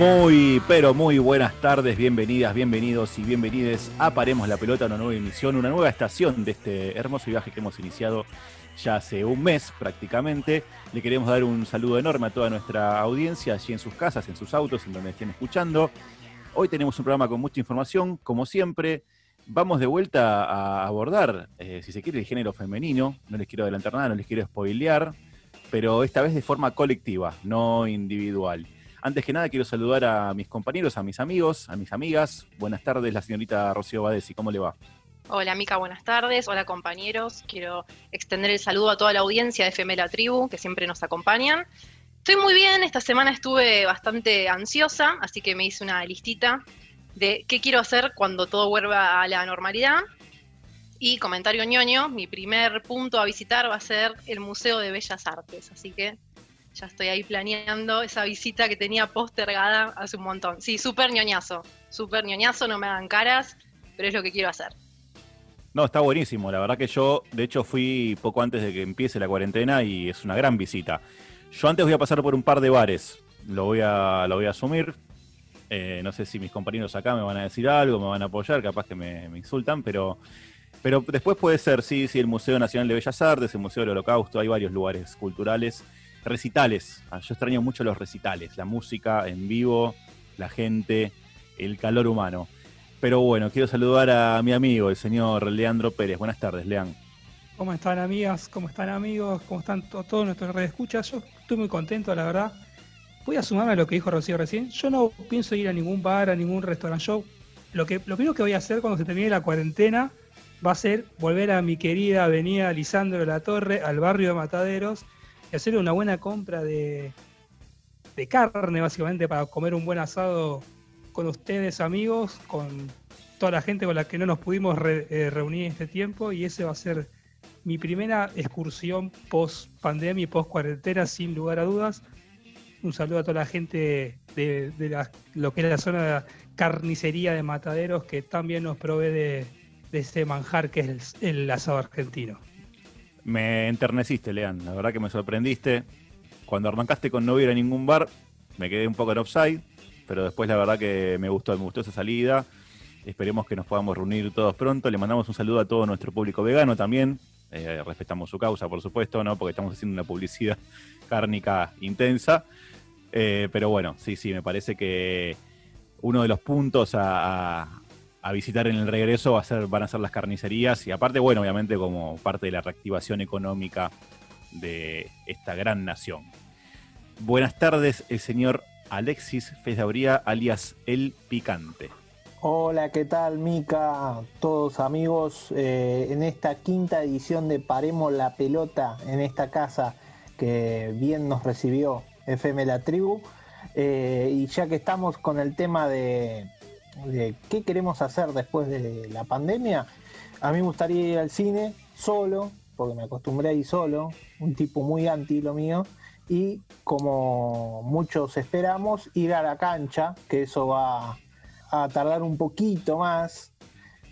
Muy, pero muy buenas tardes, bienvenidas, bienvenidos y bienvenides a Paremos la Pelota, una nueva emisión, una nueva estación de este hermoso viaje que hemos iniciado ya hace un mes prácticamente. Le queremos dar un saludo enorme a toda nuestra audiencia allí en sus casas, en sus autos, en donde estén escuchando. Hoy tenemos un programa con mucha información, como siempre. Vamos de vuelta a abordar, eh, si se quiere, el género femenino. No les quiero adelantar nada, no les quiero spoilear, pero esta vez de forma colectiva, no individual. Antes que nada, quiero saludar a mis compañeros, a mis amigos, a mis amigas. Buenas tardes, la señorita Rocío Badesi, ¿cómo le va? Hola Mica, buenas tardes. Hola compañeros. Quiero extender el saludo a toda la audiencia de FM La Tribu, que siempre nos acompañan. Estoy muy bien, esta semana estuve bastante ansiosa, así que me hice una listita de qué quiero hacer cuando todo vuelva a la normalidad. Y comentario ñoño, mi primer punto a visitar va a ser el Museo de Bellas Artes, así que ya estoy ahí planeando esa visita que tenía postergada hace un montón. Sí, súper ñoñazo, súper ñoñazo, no me hagan caras, pero es lo que quiero hacer. No, está buenísimo. La verdad que yo, de hecho, fui poco antes de que empiece la cuarentena y es una gran visita. Yo antes voy a pasar por un par de bares. Lo voy a, lo voy a asumir. Eh, no sé si mis compañeros acá me van a decir algo, me van a apoyar, capaz que me, insultan, pero, pero después puede ser, sí, sí, el Museo Nacional de Bellas Artes, el Museo del Holocausto, hay varios lugares culturales recitales. Ah, yo extraño mucho los recitales, la música en vivo, la gente, el calor humano. Pero bueno, quiero saludar a mi amigo, el señor Leandro Pérez. Buenas tardes, Lean. ¿Cómo están amigas? ¿Cómo están amigos? ¿Cómo están todos nuestros redes escuchas? Yo estoy muy contento, la verdad. Voy a sumarme a lo que dijo Rocío recién. Yo no pienso ir a ningún bar, a ningún restaurante. Yo lo, que, lo primero que voy a hacer cuando se termine la cuarentena va a ser volver a mi querida avenida Lisandro de la Torre, al barrio de Mataderos, y hacer una buena compra de, de carne, básicamente, para comer un buen asado con ustedes, amigos, con toda la gente con la que no nos pudimos eh, reunir este tiempo. Y ese va a ser mi primera excursión post pandemia y post cuarentena, sin lugar a dudas. Un saludo a toda la gente de, lo que es la zona de carnicería de mataderos que también nos provee de, este manjar que es el asado argentino. Me enterneciste, Lean. La verdad que me sorprendiste. Cuando arrancaste con no ir a ningún bar, me quedé un poco en offside, pero después la verdad que me gustó, me gustó esa salida. Esperemos que nos podamos reunir todos pronto. Le mandamos un saludo a todo nuestro público vegano también. Eh, respetamos su causa, por supuesto, ¿no? Porque estamos haciendo una publicidad cárnica intensa. Eh, pero bueno, sí, sí, me parece que uno de los puntos a, a visitar en el regreso a van a ser las carnicerías y aparte, bueno, obviamente como parte de la reactivación económica de esta gran nación. Buenas tardes, el señor Alexis Fesabría, alias El Picante. Hola, ¿qué tal, Mica? Todos amigos, eh, en esta quinta edición de Paremos la Pelota en esta casa que bien nos recibió FM La Tribu. Eh, y ya que estamos con el tema de, de qué queremos hacer después de la pandemia, a mí me gustaría ir al cine solo, porque me acostumbré a ir solo, un tipo muy anti lo mío, y como muchos esperamos, ir a la cancha, que eso va a tardar un poquito más,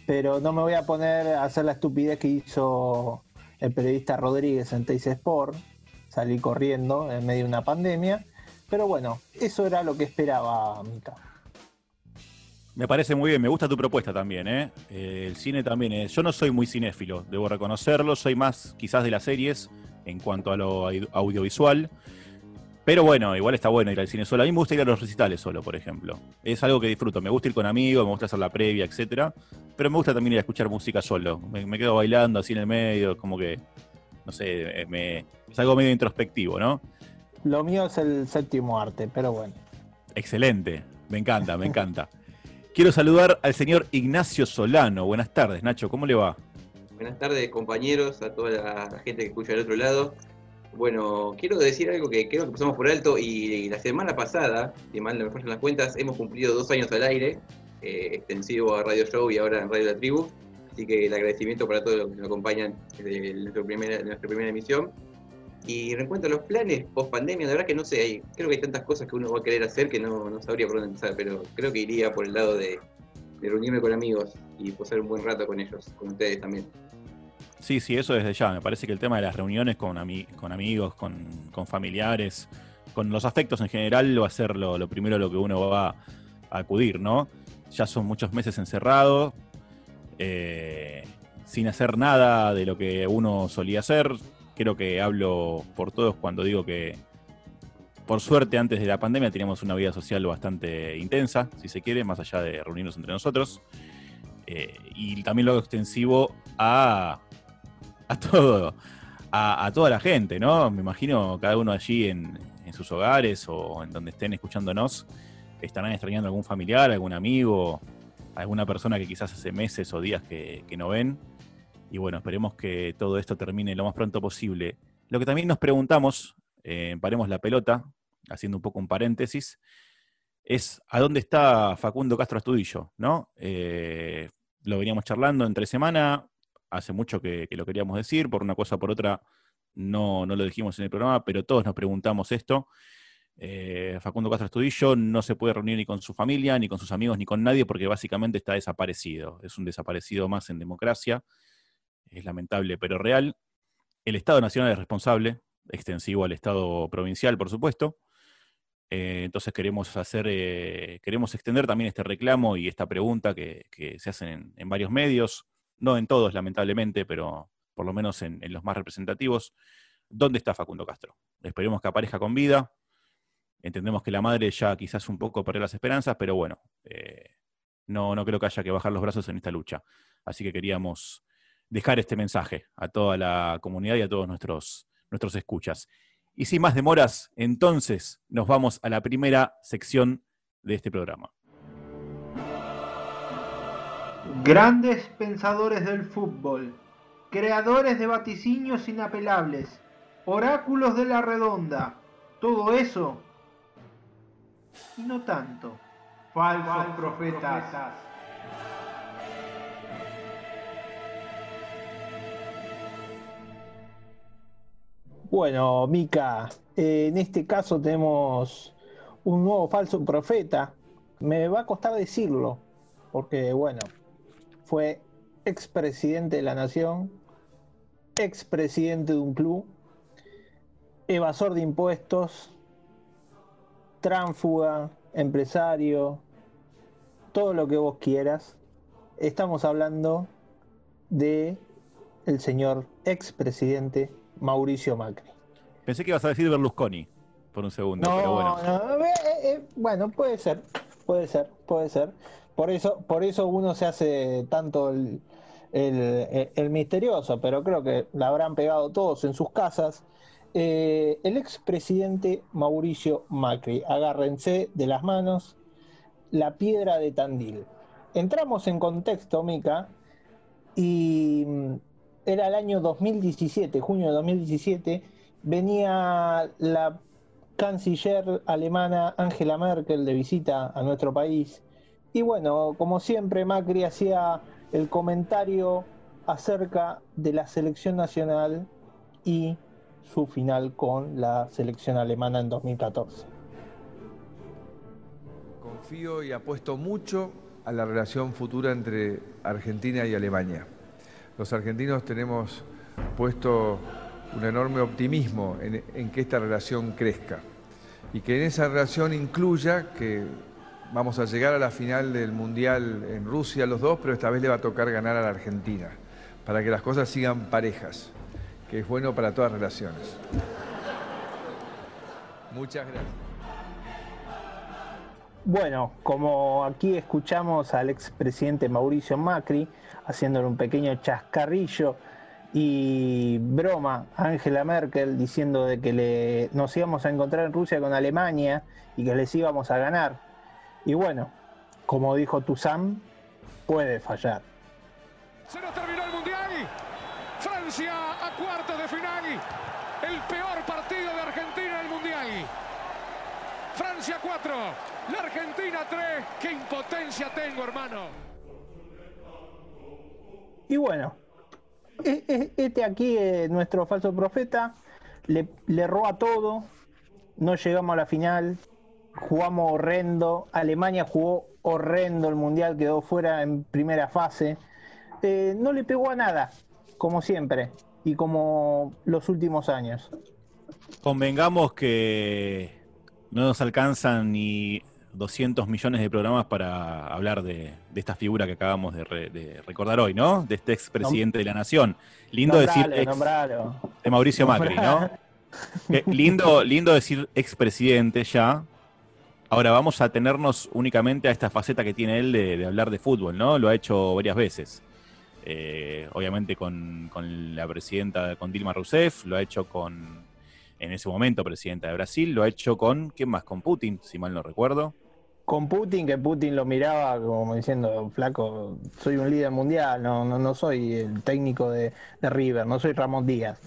pero no me voy a poner a hacer la estupidez que hizo el periodista Rodríguez en Teis Sport, salir corriendo en medio de una pandemia, pero bueno, eso era lo que esperaba Mica. Me parece muy bien, me gusta tu propuesta también, ¿eh? ¿eh? el cine también es. Yo no soy muy cinéfilo, debo reconocerlo, soy más quizás de las series en cuanto a lo audiovisual. Pero bueno, igual está bueno ir al cine solo. A mí me gusta ir a los recitales solo, por ejemplo. Es algo que disfruto. Me gusta ir con amigos, me gusta hacer la previa, etcétera. Pero me gusta también ir a escuchar música solo. Me, quedo bailando así en el medio, como que, no sé, me, es algo medio introspectivo, ¿no? Lo mío es el séptimo arte, pero bueno. Excelente, me encanta, me encanta. Quiero saludar al señor Ignacio Solano. Buenas tardes, Nacho, ¿cómo le va? Buenas tardes, compañeros, a toda la gente que escucha del otro lado. Bueno, quiero decir algo que creo que pasamos por alto y la semana pasada, si mal no me fallan las cuentas, hemos cumplido dos años al aire, eh, extensivo a Radio Show y ahora en Radio La Tribu. Así que el agradecimiento para todos los que nos acompañan desde nuestra primera, nuestra primera emisión. Y en cuanto a los planes post pandemia, la verdad que no sé, hay, creo que hay tantas cosas que uno va a querer hacer que no, no sabría por dónde empezar, pero creo que iría por el lado de, reunirme con amigos y pasar un buen rato con ellos, con ustedes también. Sí, sí, eso desde ya. Me parece que el tema de las reuniones con, con amigos, con, familiares, con los afectos en general va a ser lo, lo primero a lo que uno va a acudir, ¿no? Ya son muchos meses encerrados, eh, sin hacer nada de lo que uno solía hacer. Creo que hablo por todos cuando digo que, por suerte, antes de la pandemia teníamos una vida social bastante intensa, si se quiere, más allá de reunirnos entre nosotros. Eh, y también lo hago extensivo a, a todo, a, toda la gente, ¿no? Me imagino cada uno allí en, sus hogares o en donde estén escuchándonos, estarán extrañando a algún familiar, algún amigo, alguna persona que quizás hace meses o días que no ven. Y bueno, esperemos que todo esto termine lo más pronto posible. Lo que también nos preguntamos, eh, paremos la pelota, haciendo un poco un paréntesis, es a dónde está Facundo Castro Astudillo, ¿no? Eh, lo veníamos charlando entre semana, hace mucho que, lo queríamos decir, por una cosa por otra no, no lo dijimos en el programa, pero todos nos preguntamos esto. Eh, Facundo Castro Astudillo no se puede reunir ni con su familia, ni con sus amigos, ni con nadie, porque básicamente está desaparecido. Es un desaparecido más en democracia. Es lamentable, pero real. El Estado Nacional es responsable, extensivo al Estado provincial, por supuesto. Eh, entonces queremos hacer, eh, queremos extender también este reclamo y esta pregunta que, se hacen en, varios medios, no en todos, lamentablemente, pero por lo menos en, en, los más representativos. ¿Dónde está Facundo Castro? Esperemos que aparezca con vida. Entendemos que la madre ya quizás un poco perdió las esperanzas, pero bueno, eh, no, no creo que haya que bajar los brazos en esta lucha. Así que queríamos dejar este mensaje a toda la comunidad y a todos nuestros, nuestros escuchas. Y sin más demoras, entonces nos vamos a la primera sección de este programa. Grandes pensadores del fútbol, creadores de vaticinios inapelables, oráculos de la redonda, todo eso y no tanto. Falsos, profetas. Bueno, Mica, eh, en este caso tenemos un nuevo falso profeta. Me va a costar decirlo, porque bueno, fue expresidente de la nación, expresidente de un club, evasor de impuestos, tránfuga, empresario, todo lo que vos quieras. Estamos hablando de el señor expresidente Mauricio Macri. Pensé que ibas a decir Berlusconi por un segundo, no, pero bueno. No, eh, eh, bueno, puede ser, puede ser, puede ser. Por eso, por eso uno se hace tanto el, el, el misterioso, pero creo que la habrán pegado todos en sus casas. Eh, el expresidente Mauricio Macri, agárrense de las manos, la piedra de Tandil. Entramos en contexto, Mica, y era el año 2017, junio de 2017, venía la canciller alemana Angela Merkel de visita a nuestro país. Y bueno, como siempre, Macri hacía el comentario acerca de la selección nacional y su final con la selección alemana en 2014. Confío y apuesto mucho a la relación futura entre Argentina y Alemania. Los argentinos tenemos puesto un enorme optimismo en, que esta relación crezca y que en esa relación incluya que vamos a llegar a la final del Mundial en Rusia los dos, pero esta vez le va a tocar ganar a la Argentina, para que las cosas sigan parejas que es bueno para todas las relaciones. Muchas gracias. Bueno, como aquí escuchamos al expresidente Mauricio Macri haciéndole un pequeño chascarrillo y broma Angela Merkel diciendo de que le, nos íbamos a encontrar en Rusia con Alemania y que les íbamos a ganar. Y bueno, como dijo Tuzán, puede fallar. Se nos terminó el Mundial. Francia a cuartos de final. El peor partido de Argentina en el Mundial. Francia 4, la Argentina 3. ¡Qué impotencia tengo, hermano! Y bueno, este aquí, nuestro falso profeta, le, le roba todo. No llegamos a la final. Jugamos horrendo. Alemania jugó horrendo el mundial, quedó fuera en primera fase. Eh, no le pegó a nada como siempre y como los últimos años. Convengamos que No nos alcanzan ni 200 millones de programas para hablar de, de esta figura que acabamos de, re- de recordar hoy, ¿no? De este expresidente de la Nación. Lindo decir ex- nombralo. de Mauricio Macri, ¿no? Eh, lindo, lindo decir expresidente ya. Ahora vamos a tenernos únicamente a esta faceta que tiene él de, de hablar de fútbol, ¿no? Lo ha hecho varias veces. Eh, obviamente con, con la presidenta, con Dilma Rousseff, lo ha hecho con, en ese momento, presidenta de Brasil, lo ha hecho con, ¿quién más? Con Putin, si mal no recuerdo. Con Putin, que Putin lo miraba como diciendo, flaco, soy un líder mundial, no, no, no soy el técnico de, de River, no soy Ramón Díaz.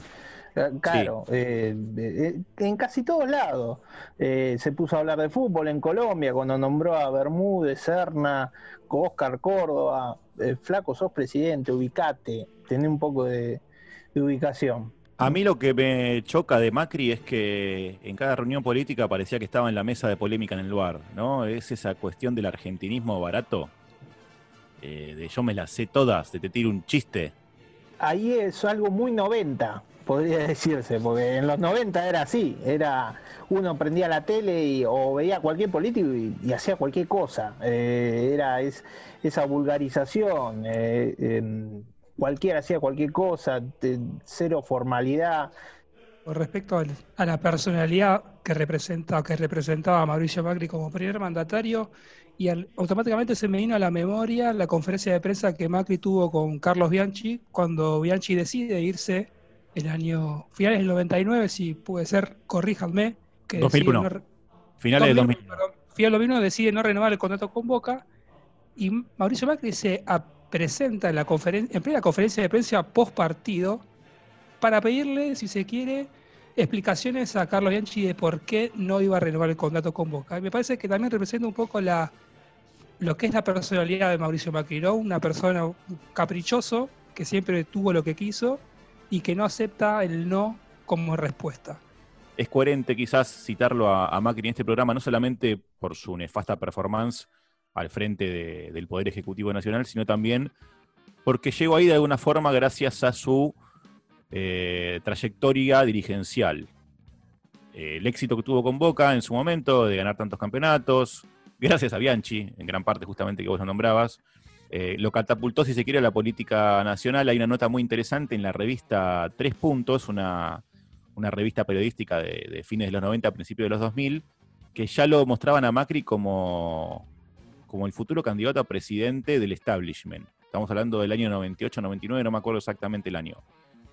Eh, Claro, eh, eh, en casi todos lados. Eh, se puso a hablar de fútbol en Colombia cuando nombró a Bermúdez, Serna, Oscar Córdoba. Eh, flaco, sos presidente, ubicate, tené un poco de, de ubicación. A mí lo que me choca de Macri es que en cada reunión política parecía que estaba en la mesa de polémica en el bar, ¿no? Es esa cuestión del argentinismo barato, eh, de yo me las sé todas, de te tiro un chiste. ahí es algo muy 90, podría decirse, porque en los 90 era así, era uno prendía la tele y, o veía cualquier político y, hacía cualquier cosa, Eh, era es- esa vulgarización, eh, em, cualquiera hacía cualquier cosa, te- cero formalidad, Con respecto al- a la personalidad que representa, que representaba a Mauricio Macri como primer mandatario, y al- automáticamente se me vino a la memoria la conferencia de prensa que Macri tuvo con Carlos Bianchi cuando Bianchi decide irse el año finales del 99, si puede ser, corríjanme, que decide 2001. no Finales del 2000. perdón, Finales del 2001 decide no renovar el contrato con Boca y Mauricio Macri se a- presenta en, la conferen- en plena conferencia de prensa post partido para pedirle, si se quiere, explicaciones a Carlos Bianchi de por qué no iba a renovar el contrato con Boca. Me parece que también representa un poco la, lo que es la personalidad de Mauricio Macri. Una persona caprichoso que siempre tuvo lo que quiso y que no acepta el no como respuesta. Es coherente quizás citarlo a Macri en este programa, no solamente por su nefasta performance al frente de- del Poder Ejecutivo Nacional, sino también porque llegó ahí de alguna forma gracias a su eh, trayectoria dirigencial. Eh, el éxito que tuvo con Boca en su momento, de ganar tantos campeonatos, gracias a Bianchi, en gran parte justamente que vos lo nombrabas, eh, lo catapultó, si se quiere, a la política nacional. Hay una nota muy interesante en la revista Tres Puntos, una, una revista periodística de, de fines de los 90, a principios de los 2000, que ya lo mostraban a Macri como, como el futuro candidato a presidente del establishment. Estamos hablando del año 98, 99, no me acuerdo exactamente el año.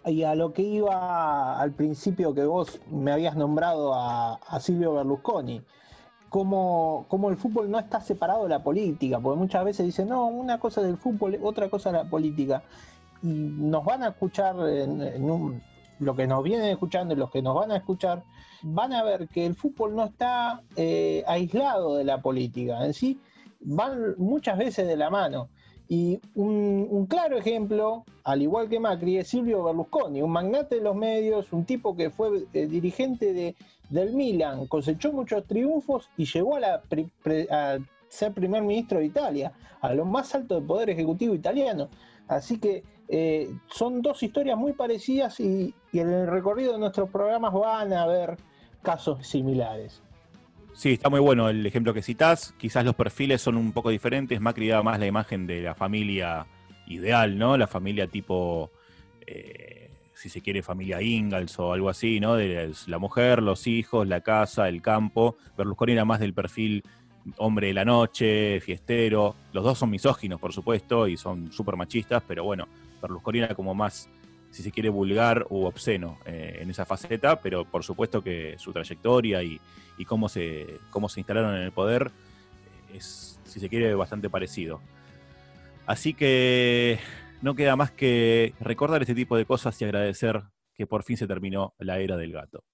Y a lo que iba al principio que vos me habías nombrado a, Silvio Berlusconi, como, como el fútbol no está separado de la política, porque muchas veces dicen, no, una cosa del fútbol, otra cosa la política. Y nos van a escuchar, lo que nos vienen escuchando y los que nos van a escuchar, van a ver que el fútbol no está eh, aislado de la política. En sí, van muchas veces de la mano. Y un, claro ejemplo, al igual que Macri, es Silvio Berlusconi, un magnate de los medios, un tipo que fue eh, dirigente de, del Milan, cosechó muchos triunfos y llegó a, la pri- pre- a ser primer ministro de Italia, a lo más alto del poder ejecutivo italiano. Así que eh, son dos historias muy parecidas y, y en el recorrido de nuestros programas van a haber casos similares. Sí, está muy bueno el ejemplo que citás. Quizás los perfiles son un poco diferentes. Macri da más la imagen de la familia ideal, ¿no? La familia tipo, eh, si se quiere, familia Ingalls o algo así, ¿no? De la mujer, los hijos, la casa, el campo. Berlusconi era más del perfil hombre de la noche, fiestero. Los dos son misóginos, por supuesto, y son súper machistas, pero bueno, Berlusconi era como más, si se quiere, vulgar u obsceno eh, en esa faceta, pero por supuesto que su trayectoria y, y cómo se, cómo se instalaron en el poder eh, es, si se quiere, bastante parecido. Así que no queda más que recordar este tipo de cosas y agradecer que por fin se terminó la era del gato.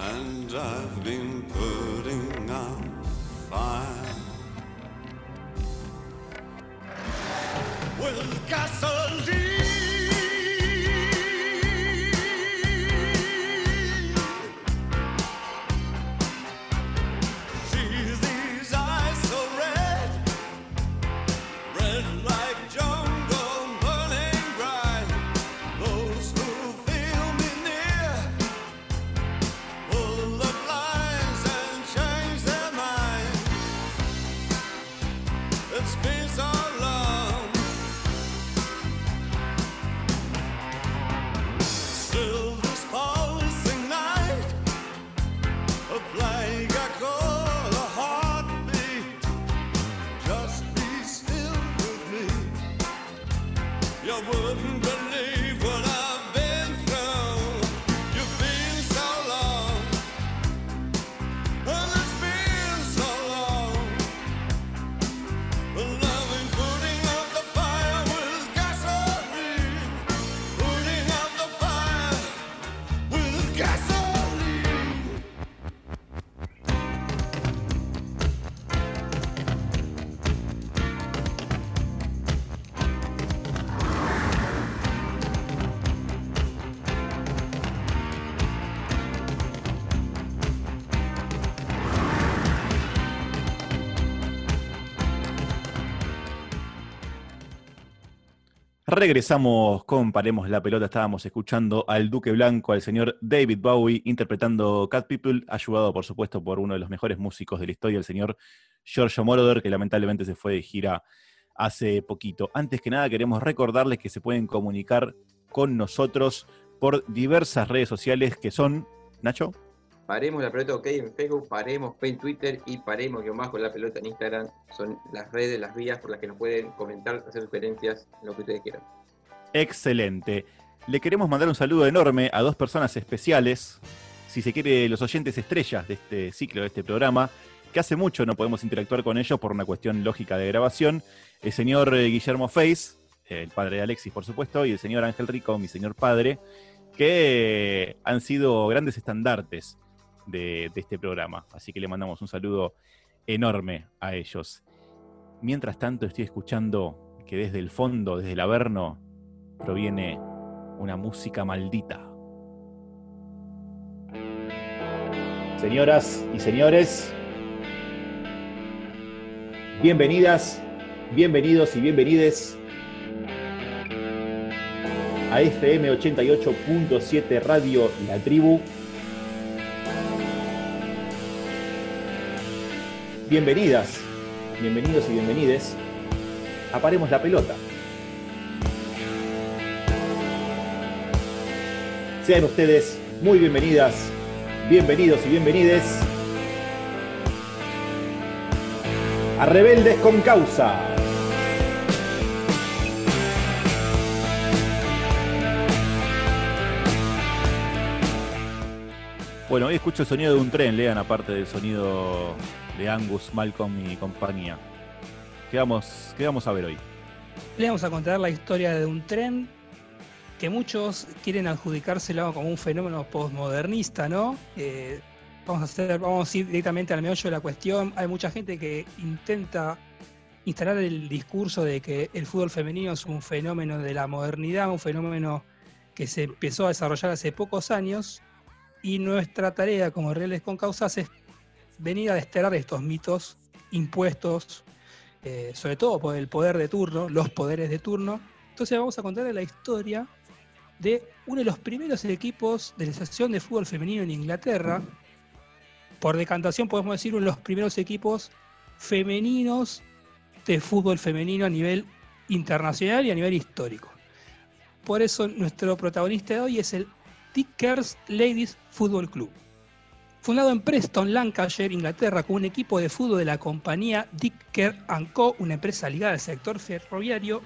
And I've been putting out fire Regresamos con Paremos la Pelota. Estábamos escuchando al Duque Blanco, al señor David Bowie, interpretando Cat People, ayudado, por supuesto, por uno de los mejores músicos de la historia, el señor Giorgio Moroder, que lamentablemente se fue de gira hace poquito. Antes que nada, queremos recordarles que se pueden comunicar con nosotros por diversas redes sociales que son, Nacho, Paremos la pelota OK en Facebook, paremos P en Twitter y paremos guion bajo la pelota en Instagram. Son las redes, las vías por las que nos pueden comentar, hacer sugerencias, lo que ustedes quieran. Excelente. Le queremos mandar un saludo enorme a dos personas especiales, si se quiere, los oyentes estrellas de este ciclo, de este programa, que hace mucho no podemos interactuar con ellos por una cuestión lógica de grabación. El señor eh, Guillermo Face, el padre de Alexis, por supuesto, y el señor Ángel Rico, mi señor padre, que han sido grandes estandartes de, este programa. Así que le mandamos un saludo enorme a ellos. Mientras tanto, estoy escuchando que desde el fondo, desde el Averno, proviene una música maldita. Señoras y señores, bienvenidas, bienvenidos y bienvenides a FM 88.7 Radio La Tribu. Bienvenidas, bienvenidos y bienvenides a Paremos la Pelota. Sean ustedes muy bienvenidas, bienvenidos y bienvenides a Rebeldes con Causa. Bueno, hoy escucho el sonido de un tren, lean aparte del sonido de Angus, Malcolm y compañía. ¿Qué vamos, qué vamos a ver hoy? Le vamos a contar la historia de un tren que muchos quieren adjudicárselo como un fenómeno postmodernista, ¿no? Eh, vamos, a hacer, vamos a ir directamente al meollo de la cuestión. Hay mucha gente que intenta instalar el discurso de que el fútbol femenino es un fenómeno de la modernidad, un fenómeno que se empezó a desarrollar hace pocos años y nuestra tarea como Reales con Causas es venir a desterrar estos mitos impuestos eh, sobre todo por el poder de turno, los poderes de turno. Entonces vamos a contar la historia de uno de los primeros equipos de la Asociación de Fútbol Femenino en Inglaterra. Por decantación podemos decir uno de los primeros equipos femeninos de fútbol femenino a nivel internacional y a nivel histórico. Por eso nuestro protagonista de hoy es el Dickers Ladies Football Club. Fundado en Preston, Lancashire, Inglaterra, con un equipo de fútbol de la compañía Dicker Co., una empresa ligada al sector ferroviario,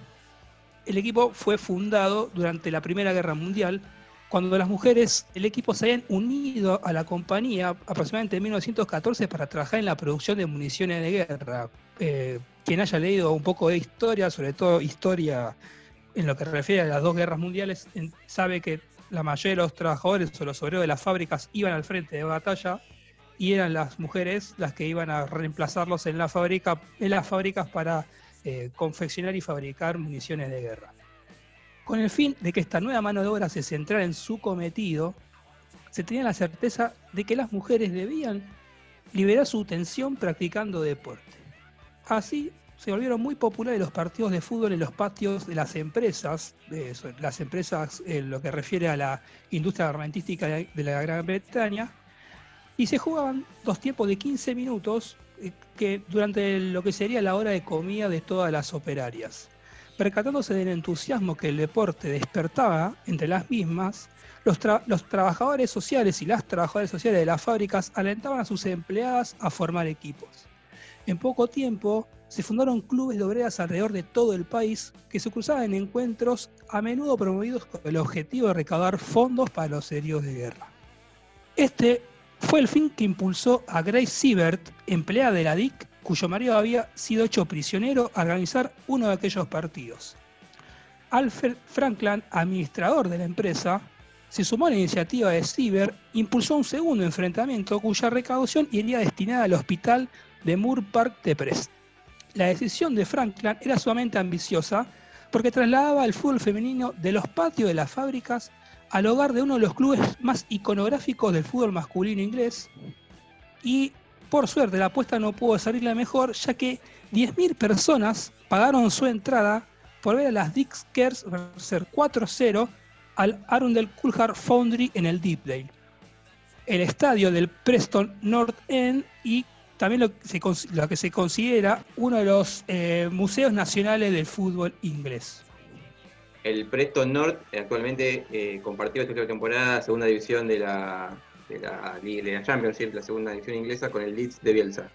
el equipo fue fundado durante la Primera Guerra Mundial, cuando las mujeres del equipo se habían unido a la compañía aproximadamente en 1914 para trabajar en la producción de municiones de guerra. Eh, quien haya leído un poco de historia, sobre todo historia en lo que refiere a las dos guerras mundiales, sabe que la mayoría de los trabajadores o los obreros de las fábricas iban al frente de batalla y eran las mujeres las que iban a reemplazarlos en en las fábricas para eh, confeccionar y fabricar municiones de guerra. Con el fin de que esta nueva mano de obra se centrara en su cometido, se tenía la certeza de que las mujeres debían liberar su tensión practicando deporte. Así se volvieron muy populares los partidos de fútbol en los patios de las empresas, de las empresas en lo que refiere a la industria armamentística de la Gran Bretaña, y se jugaban dos tiempos de 15 minutos eh, que durante lo que sería la hora de comida de todas las operarias. Percatándose del entusiasmo que el deporte despertaba entre las mismas, los, los trabajadores sociales y las trabajadoras sociales de las fábricas alentaban a sus empleadas a formar equipos. En poco tiempo se fundaron clubes de obreras alrededor de todo el país que se cruzaban en encuentros a menudo promovidos con el objetivo de recaudar fondos para los heridos de guerra. Este fue el fin que impulsó a Grace Siebert, empleada de la DIC, cuyo marido había sido hecho prisionero, a organizar uno de aquellos partidos. Alfred Franklin, administrador de la empresa, se sumó a la iniciativa de Siebert, impulsó un segundo enfrentamiento cuya recaudación iría destinada al hospital de Moore Park de Prest. La decisión de Franklin era sumamente ambiciosa porque trasladaba el fútbol femenino de los patios de las fábricas al hogar de uno de los clubes más iconográficos del fútbol masculino inglés y por suerte la apuesta no pudo salirle mejor ya que 10.000 personas pagaron su entrada por ver a las Dickers vencer 4-0 al Arundel Coulthard Foundry en el Deepdale, el estadio del Preston North End y también lo que se, cons- lo que se considera uno de los eh, museos nacionales del fútbol inglés. El Preston North actualmente eh, compartió esta última temporada segunda división de la, de la, Liga- de la Championship, la segunda división inglesa, con el Leeds de Bielsa.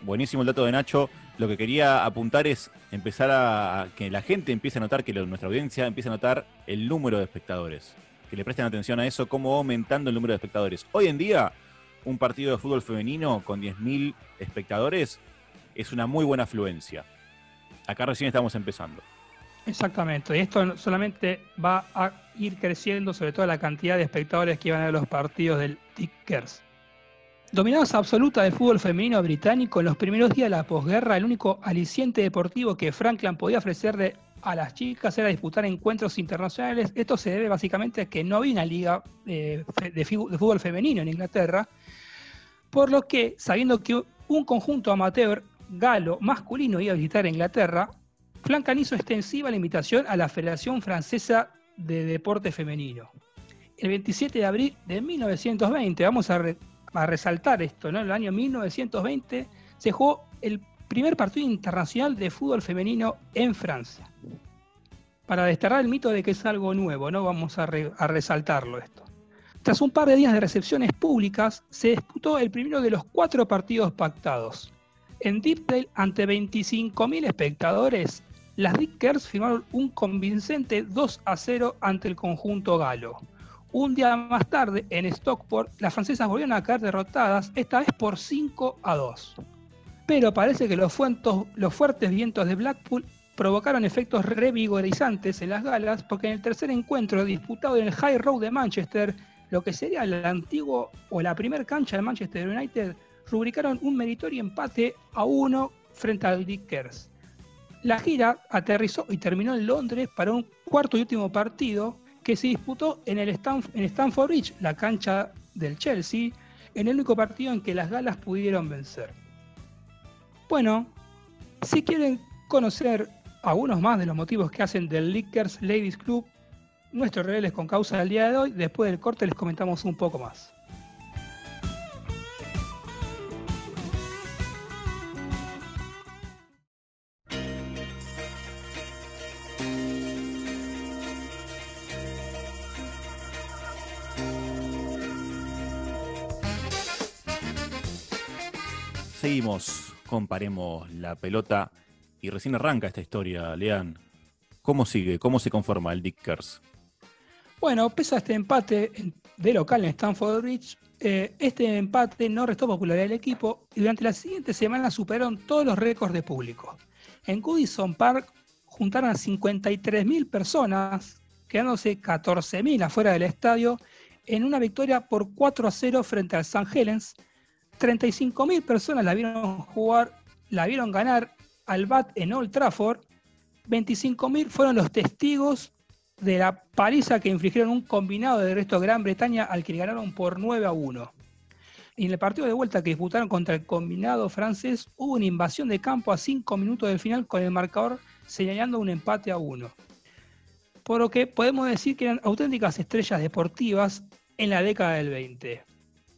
Buenísimo el dato de Nacho. Lo que quería apuntar es empezar a, a que la gente empiece a notar, que lo- nuestra audiencia empiece a notar el número de espectadores. Que le presten atención a eso, cómo va aumentando el número de espectadores. Hoy en día, un partido de fútbol femenino con 10.000 espectadores es una muy buena afluencia. Acá recién estamos empezando. Exactamente, y esto solamente va a ir creciendo, sobre todo la cantidad de espectadores que van a ver los partidos del Tickers. Dominados absoluta del fútbol femenino británico, en los primeros días de la posguerra, el único aliciente deportivo que Franklin podía ofrecerle a las chicas era disputar encuentros internacionales. Esto se debe básicamente a que no había una liga eh, de, fútbol femenino en Inglaterra, por lo que, sabiendo que un conjunto amateur galo masculino iba a visitar Inglaterra, Franklin hizo extensiva la invitación a la Federación Francesa de Deporte Femenino. El 27 de abril de 1920, vamos a, a resaltar esto, ¿no? En el año 1920 se jugó el primer partido internacional de fútbol femenino en Francia. Para desterrar el mito de que es algo nuevo, ¿no? Vamos a, re- a resaltarlo esto. Tras un par de días de recepciones públicas, se disputó el primero de los cuatro partidos pactados. En Deepdale, ante 25.000 espectadores, las Dickers firmaron un convincente 2 a 0 ante el conjunto galo. Un día más tarde, en Stockport, las francesas volvieron a caer derrotadas, esta vez por 5 a 2. Pero parece que los, fuentos- los fuertes vientos de Blackpool provocaron efectos revigorizantes en las galas, porque en el tercer encuentro disputado en el High Road de Manchester, lo que sería el antiguo o la primer cancha de Manchester United, rubricaron un meritorio empate a uno frente al Dickers. La gira aterrizó y terminó en Londres para un cuarto y último partido que se disputó en el Stamf- en Stamford Bridge, la cancha del Chelsea, en el único partido en que las galas pudieron vencer. Bueno, Si quieren conocer algunos más de los motivos que hacen del Lickers Ladies Club, nuestros rebeldes con causa del día de hoy, después del corte les comentamos un poco más. Seguimos, comparemos la pelota y recién arranca esta historia, Lean. ¿Cómo sigue? ¿Cómo se conforma el Dickers? Bueno, pese a este empate de local en Stanford Bridge, eh, este empate no restó popularidad al equipo y durante las siguientes semanas superaron todos los récords de público. En Goodison Park juntaron a 53.000 personas, quedándose 14.000 afuera del estadio, en una victoria por 4 a 0 frente al St. Helens. 35.000 personas la vieron jugar, la vieron ganar al BAT en Old Trafford. 25.000 fueron los testigos de la paliza que infligieron un combinado del resto de Gran Bretaña al que ganaron por 9 a 1. Y en el partido de vuelta que disputaron contra el combinado francés hubo una invasión de campo a 5 minutos del final con el marcador señalando un empate a 1. Por lo que podemos decir que eran auténticas estrellas deportivas en la década del 20.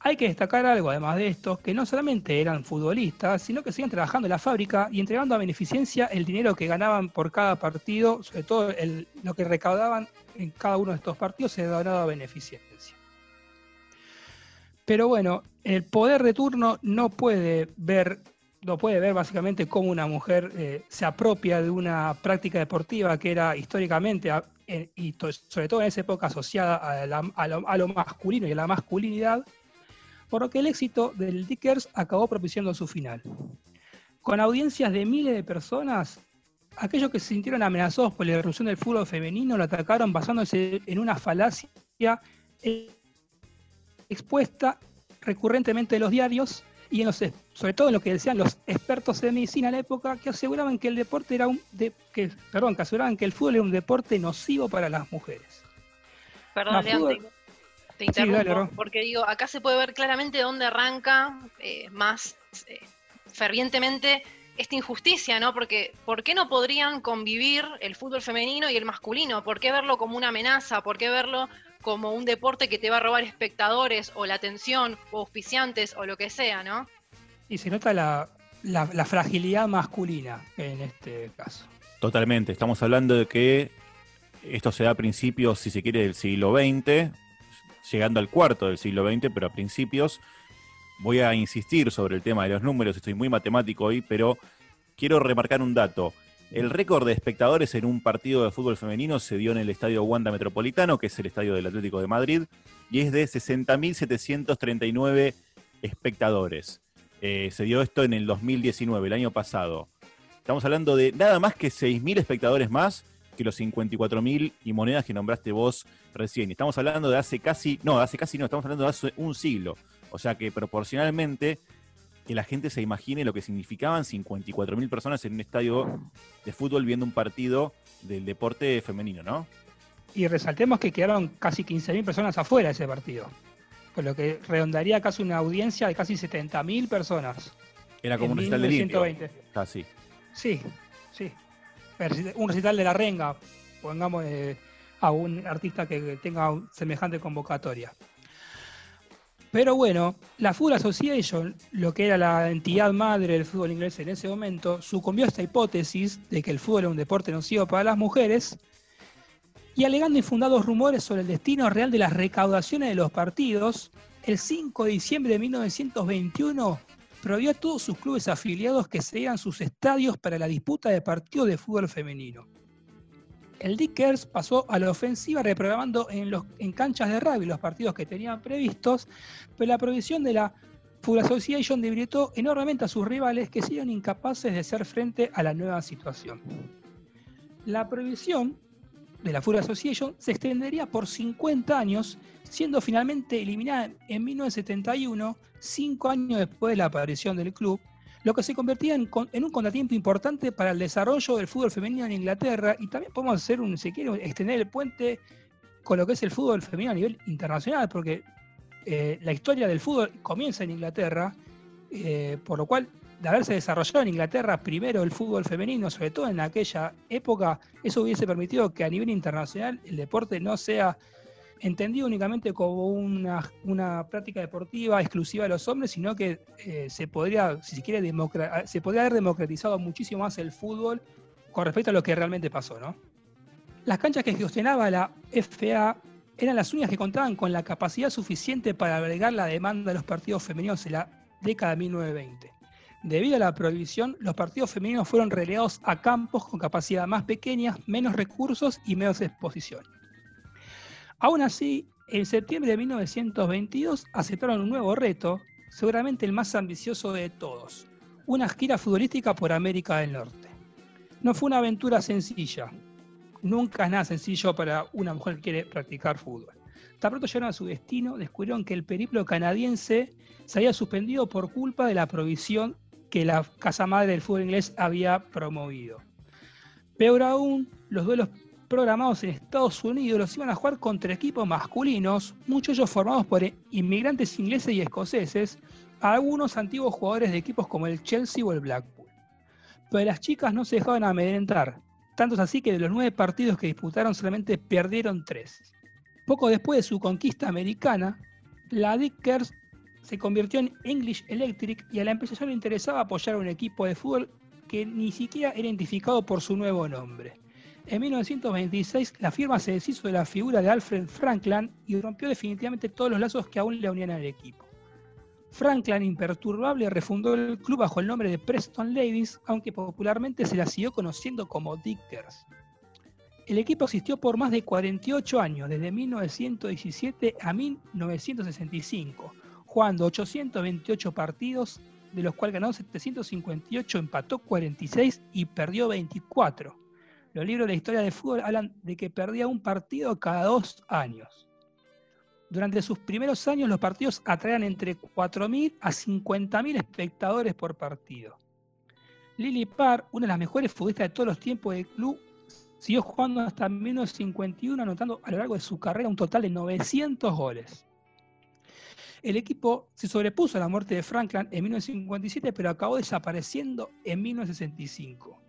Hay que destacar algo, además de esto, que no solamente eran futbolistas, sino que seguían trabajando en la fábrica y entregando a beneficencia el dinero que ganaban por cada partido, sobre todo lo que recaudaban en cada uno de estos partidos se donaba a beneficencia. Pero bueno, el poder de turno no puede ver, no puede ver básicamente cómo una mujer eh, se apropia de una práctica deportiva que era históricamente y sobre todo en esa época asociada a, la- a lo, a lo masculino y a la masculinidad, por lo que el éxito del Dickers acabó propiciando su final. Con audiencias de miles de personas, aquellos que se sintieron amenazados por la irrupción del fútbol femenino lo atacaron basándose en una falacia expuesta recurrentemente en los diarios y en los, sobre todo en lo que decían los expertos de medicina en la época, que aseguraban que el deporte era un de- que, perdón, que aseguraban que el fútbol era un deporte nocivo para las mujeres. Perdón, La fútbol- te, te Sí, dale, interrumpo, porque digo, acá se puede ver claramente dónde arranca eh, más eh, fervientemente esta injusticia, ¿no? Porque ¿por qué no podrían convivir el fútbol femenino y el masculino? ¿Por qué verlo como una amenaza? ¿Por qué verlo como un deporte que te va a robar espectadores o la atención o auspiciantes o lo que sea, ¿no? Y se nota la, la- la fragilidad masculina en este caso. Totalmente. Estamos hablando de que esto se da a principios, si se quiere, del siglo XX, llegando al cuarto del siglo XX, pero a principios. Voy a insistir sobre el tema de los números, estoy muy matemático hoy, pero quiero remarcar un dato. El récord de espectadores en un partido de fútbol femenino se dio en el Estadio Wanda Metropolitano, que es el estadio del Atlético de Madrid, y es de 60.739 espectadores. Eh, se dio esto en el 2019, el año pasado. Estamos hablando de nada más que 6.000 espectadores más que los 54.000 y monedas que nombraste vos recién. Estamos hablando de hace casi, no, hace casi no, estamos hablando de hace un siglo. O sea que proporcionalmente que la gente se imagine lo que significaban 54.000 personas en un estadio de fútbol viendo un partido del deporte femenino, ¿no? Y resaltemos que quedaron casi 15.000 personas afuera de ese partido. Por lo que redondaría casi una audiencia de casi 70.000 personas. Era como un recital de limpio. 1920. Casi. Sí, sí. Un recital de la renga, pongamos eh, a un artista que tenga semejante convocatoria. Pero bueno, la Football Association, lo que era la entidad madre del fútbol inglés en ese momento, sucumbió a esta hipótesis de que el fútbol era un deporte nocivo para las mujeres y alegando infundados rumores sobre el destino real de las recaudaciones de los partidos, el 5 de diciembre de 1921 prohibió a todos sus clubes afiliados que cedieran sus estadios para la disputa de partidos de fútbol femenino. El Dickers pasó a la ofensiva reprogramando en, los, en canchas de rugby los partidos que tenían previstos, pero la prohibición de la Football Association debilitó enormemente a sus rivales que siguen incapaces de hacer frente a la nueva situación. La prohibición de la Football Association se extendería por 50 años, siendo finalmente eliminada en 1971, cinco años después de la aparición del club, lo que se convertía en, con- en un contratiempo importante para el desarrollo del fútbol femenino en Inglaterra. Y también podemos hacer un, si quiere, extender el puente con lo que es el fútbol femenino a nivel internacional, porque eh, la historia del fútbol comienza en Inglaterra, eh, por lo cual de haberse desarrollado en Inglaterra primero el fútbol femenino, sobre todo en aquella época, eso hubiese permitido que a nivel internacional el deporte no sea entendido únicamente como una, práctica deportiva exclusiva de los hombres, sino que eh, se podría, si se quiere, se podría haber democratizado muchísimo más el fútbol con respecto a lo que realmente pasó, ¿no? Las canchas que gestionaba la FA eran las únicas que contaban con la capacidad suficiente para albergar la demanda de los partidos femeninos en la década de 1920. Debido a la prohibición, los partidos femeninos fueron relegados a campos con capacidad más pequeña, menos recursos y menos exposición. Aún así, en septiembre de 1922 aceptaron un nuevo reto, seguramente el más ambicioso de todos, una gira futbolística por América del Norte. No fue una aventura sencilla, nunca es nada sencillo para una mujer que quiere practicar fútbol. Tan pronto llegaron a su destino, descubrieron que el periplo canadiense se había suspendido por culpa de la provisión que la Casa Madre del Fútbol Inglés había promovido. Peor aún, los duelos programados en Estados Unidos los iban a jugar contra equipos masculinos, muchos ellos formados por inmigrantes ingleses y escoceses, algunos antiguos jugadores de equipos como el Chelsea o el Blackpool. Pero las chicas no se dejaban amedrentar, tanto es así que de los nueve partidos que disputaron solamente perdieron tres. Poco después de su conquista americana, la Dickers se convirtió en English Electric y a la empresa le interesaba apoyar a un equipo de fútbol que ni siquiera era identificado por su nuevo nombre. En 1926 la firma se deshizo de la figura de Alfred Franklin y rompió definitivamente todos los lazos que aún le unían al equipo. Franklin, imperturbable, refundó el club bajo el nombre de Preston Ladies, aunque popularmente se la siguió conociendo como Dickers. El equipo existió por más de 48 años, desde 1917 a 1965, jugando 828 partidos, de los cuales ganó 758, empató 46 y perdió 24. Los libros de historia del fútbol hablan de que perdía un partido cada dos años. Durante sus primeros años los partidos atraían entre 4.000 a 50.000 espectadores por partido. Lily Parr, una de las mejores futbolistas de todos los tiempos del club, siguió jugando hasta 1951, anotando a lo largo de su carrera un total de 900 goles. El equipo se sobrepuso a la muerte de Franklin en 1957, pero acabó desapareciendo en 1965.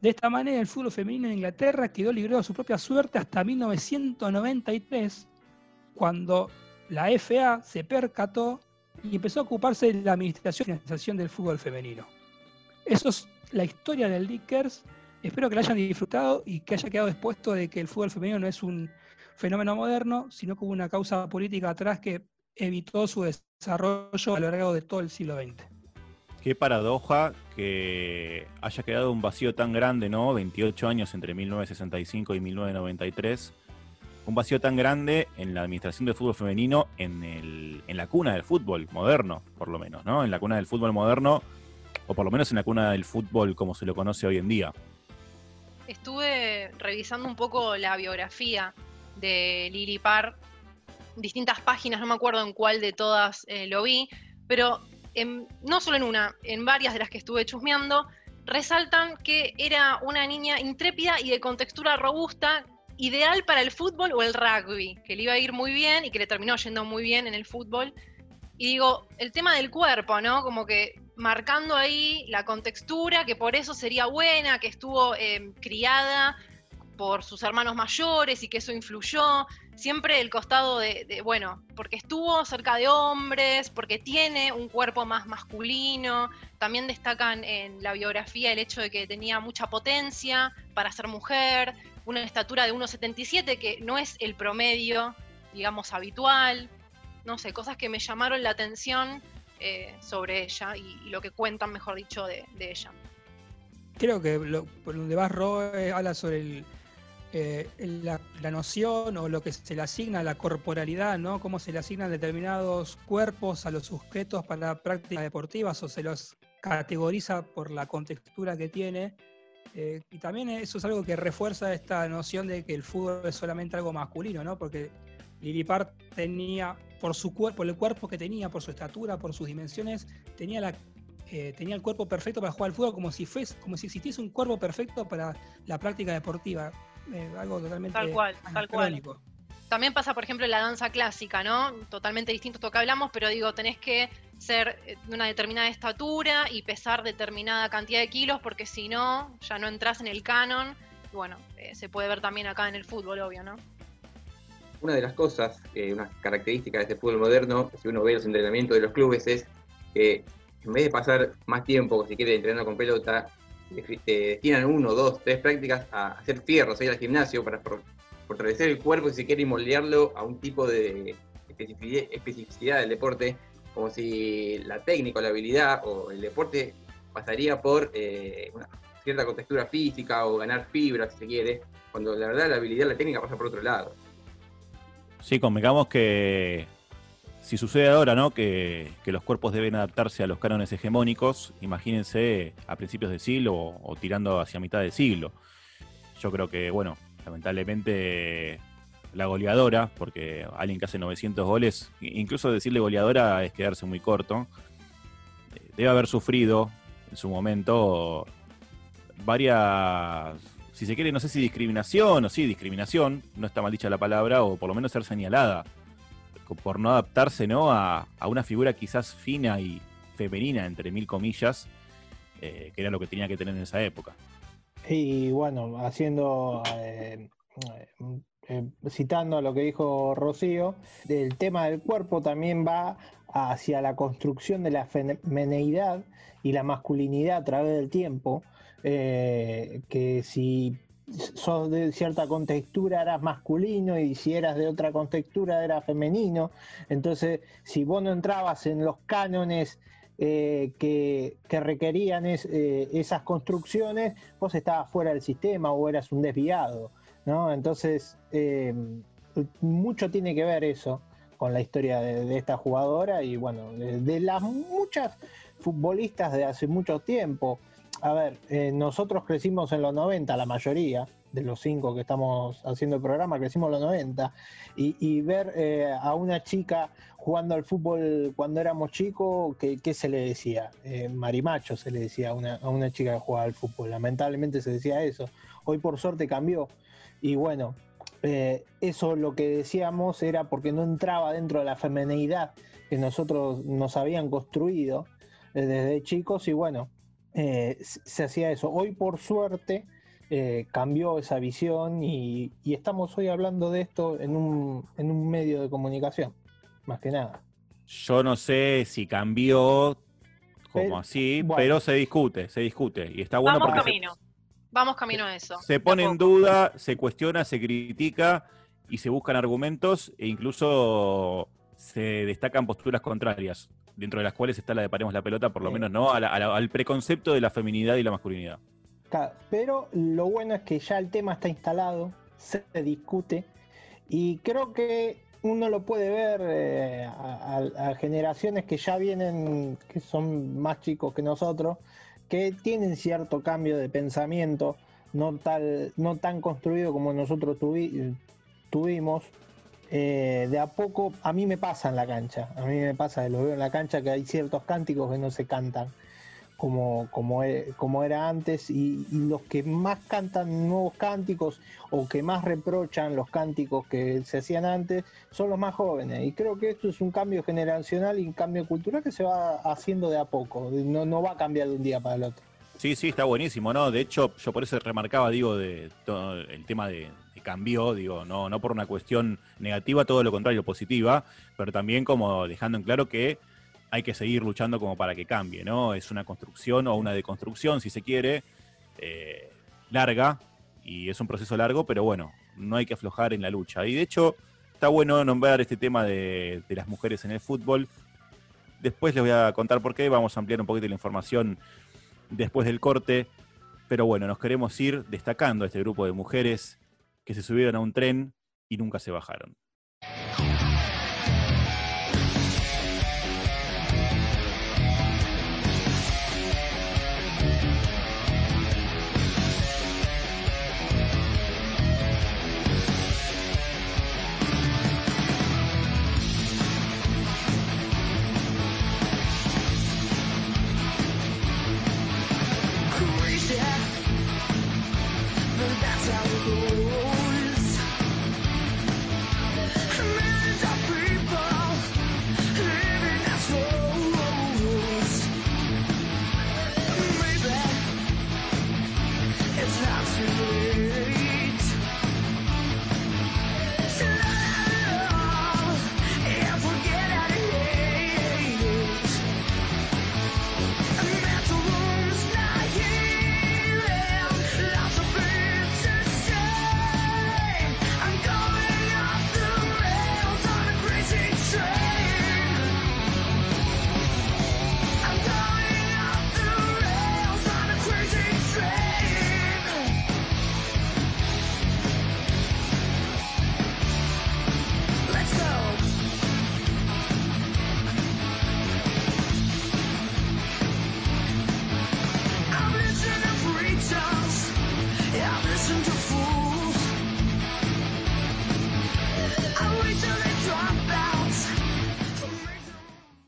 De esta manera, el fútbol femenino en Inglaterra quedó librado a su propia suerte hasta 1993, cuando la FA se percató y empezó a ocuparse de la administración y financiación del fútbol femenino. Eso es la historia del Dickers. Espero que la hayan disfrutado y que haya quedado expuesto de que el fútbol femenino no es un fenómeno moderno, sino como una causa política atrás que evitó su desarrollo a lo largo de todo el siglo XX. Qué paradoja que haya quedado un vacío tan grande, ¿no? 28 años entre 1965 y 1993. Un vacío tan grande en la administración del fútbol femenino en, el, en la cuna del fútbol moderno, por lo menos, ¿no? En la cuna del fútbol moderno, o por lo menos en la cuna del fútbol como se lo conoce hoy en día. Estuve revisando un poco la biografía de Lily Parr, distintas páginas, no me acuerdo en cuál de todas eh, lo vi, pero en- no solo en una, en varias de las que estuve chusmeando, resaltan que era una niña intrépida y de contextura robusta, ideal para el fútbol o el rugby, que le iba a ir muy bien y que le terminó yendo muy bien en el fútbol. Y digo, el tema del cuerpo, ¿no? Como que marcando ahí la contextura, que por eso sería buena, que estuvo eh, criada por sus hermanos mayores y que eso influyó. Siempre el costado de, bueno, porque estuvo cerca de hombres, porque tiene un cuerpo más masculino. También destacan en la biografía el hecho de que tenía mucha potencia para ser mujer, una estatura de 1,77 que no es el promedio, digamos, habitual. No sé, cosas que me llamaron la atención eh, sobre ella y, lo que cuentan, mejor dicho, de, de ella. Creo que lo, por donde vas, Ro, eh, habla sobre el, eh, la, la noción o lo que se le asigna a la corporalidad, ¿no? Cómo se le asignan determinados cuerpos a los sujetos para prácticas deportivas o se los categoriza por la contextura que tiene. Eh, y también eso es algo que refuerza esta noción de que el fútbol es solamente algo masculino, ¿no? Porque Lili Parr tenía, por su cuerpo, por el cuerpo que tenía, por su estatura, por sus dimensiones, tenía la eh, tenía el cuerpo perfecto para jugar al fútbol, como si fuese, como si existiese un cuerpo perfecto para la práctica deportiva. Eh, algo totalmente Tal cual, tal cual. anacrónico. También pasa, por ejemplo, en la danza clásica, ¿no? Totalmente distinto a esto que hablamos, pero digo, tenés que ser eh, de una determinada estatura y pesar determinada cantidad de kilos, porque si no, ya no entras en el canon. Y bueno, eh, se puede ver también acá en el fútbol, obvio, ¿no? Una de las cosas, eh, una característica de este fútbol moderno, si uno ve los entrenamientos de los clubes, es que en vez de pasar más tiempo, si quiere, entrenando con pelota, eh, destinan uno, dos, tres prácticas a hacer fierros, a ir al gimnasio para for- fortalecer el cuerpo, si se quiere, y moldearlo a un tipo de especifici- especificidad del deporte, como si la técnica o la habilidad o el deporte pasaría por eh, una cierta contextura física o ganar fibra, si se quiere, cuando la verdad la habilidad, la técnica pasa por otro lado. Sí, convengamos que si sucede ahora, ¿no? Que, los cuerpos deben adaptarse a los cánones hegemónicos, imagínense a principios del siglo o, tirando hacia mitad del siglo. Yo creo que, bueno, lamentablemente la goleadora, porque alguien que hace 900 goles, incluso decirle goleadora es quedarse muy corto, eh, debe haber sufrido en su momento varias, si se quiere, no sé si discriminación o sí, discriminación, no está mal dicha la palabra, o por lo menos ser señalada por no adaptarse ¿no? A, a una figura quizás fina y femenina, entre mil comillas, eh, que era lo que tenía que tener en esa época. Y bueno, haciendo, eh, eh, citando lo que dijo Rocío, el tema del cuerpo también va hacia la construcción de la femeneidad y la masculinidad a través del tiempo, eh, que si sos de cierta contextura eras masculino y si eras de otra contextura eras femenino. Entonces, si vos no entrabas en los cánones eh, que, que requerían es- eh, esas construcciones, vos estabas fuera del sistema o eras un desviado. ¿no? Entonces, eh, mucho tiene que ver eso con la historia de, esta jugadora y bueno, de las muchas futbolistas de hace mucho tiempo. A ver, eh, nosotros crecimos en los 90, la mayoría de los cinco que estamos haciendo el programa, crecimos en los 90, y, ver eh, a una chica jugando al fútbol cuando éramos chicos, ¿qué, se le decía? Eh, marimacho se le decía a una, a una chica que jugaba al fútbol, lamentablemente se decía eso. Hoy por suerte cambió, y bueno, eso lo que decíamos era porque no entraba dentro de la femeneidad que nosotros nos habían construido desde chicos y bueno, eh, se hacía eso. Hoy por suerte eh, cambió esa visión y, y estamos hoy hablando de esto en un, en un medio de comunicación, más que nada. Yo no sé si cambió como Pero- así, bueno. pero se discute, se discute. Y está bueno Vamos porque se- camino. Vamos camino a eso. se, pone en duda, se cuestiona, se critica y se buscan argumentos e incluso se destacan posturas contrarias, dentro de las cuales está la de paremos la pelota, por lo Sí. menos no a la- a la- al preconcepto de la feminidad y la masculinidad. Pero lo bueno es que ya el tema está instalado, se discute y creo que uno lo puede ver eh, a, a- a generaciones que ya vienen, que son más chicos que nosotros, que tienen cierto cambio de pensamiento, no, tal, no tan construido como nosotros tuvi- tuvimos. Eh, de a poco, a mí me pasa en la cancha, a mí me pasa, lo veo en la cancha que hay ciertos cánticos que no se cantan como, como, e- como era antes y, y los que más cantan nuevos cánticos o que más reprochan los cánticos que se hacían antes son los más jóvenes y creo que esto es un cambio generacional y un cambio cultural que se va haciendo de a poco, no, no va a cambiar de un día para el otro. Sí, sí, está buenísimo, ¿no? De hecho, yo por eso remarcaba, digo, de todo el tema de, de cambio, digo, no, no por una cuestión negativa, todo lo contrario, positiva, pero también como dejando en claro que hay que seguir luchando como para que cambie, ¿no? Es una construcción o una deconstrucción, si se quiere, eh, larga, y es un proceso largo, pero bueno, no hay que aflojar en la lucha. Y de hecho, está bueno nombrar este tema de, de las mujeres en el fútbol. Después les voy a contar por qué, vamos a ampliar un poquito la información después del corte. Pero bueno, nos queremos ir destacando a este grupo de mujeres que se subieron a un tren y nunca se bajaron.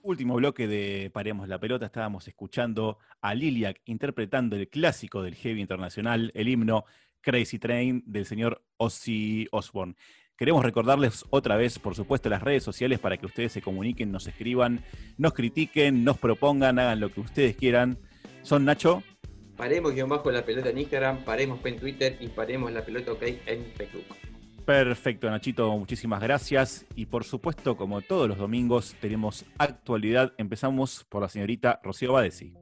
Último bloque de Paremos la Pelota estábamos escuchando a Liliac interpretando el clásico del heavy internacional, el himno Crazy Train del señor Ozzy Osbourne. Queremos recordarles otra vez, por supuesto, las redes sociales para que ustedes se comuniquen, nos escriban, nos critiquen, nos propongan, hagan lo que ustedes quieran. Son Nacho, Paremos guion bajo la pelota en Instagram, paremos en Twitter y paremos la pelota ok en Facebook. Perfecto, Nachito, muchísimas gracias. Y por supuesto, como todos los domingos, tenemos actualidad. Empezamos por la señorita Rocío Badesi.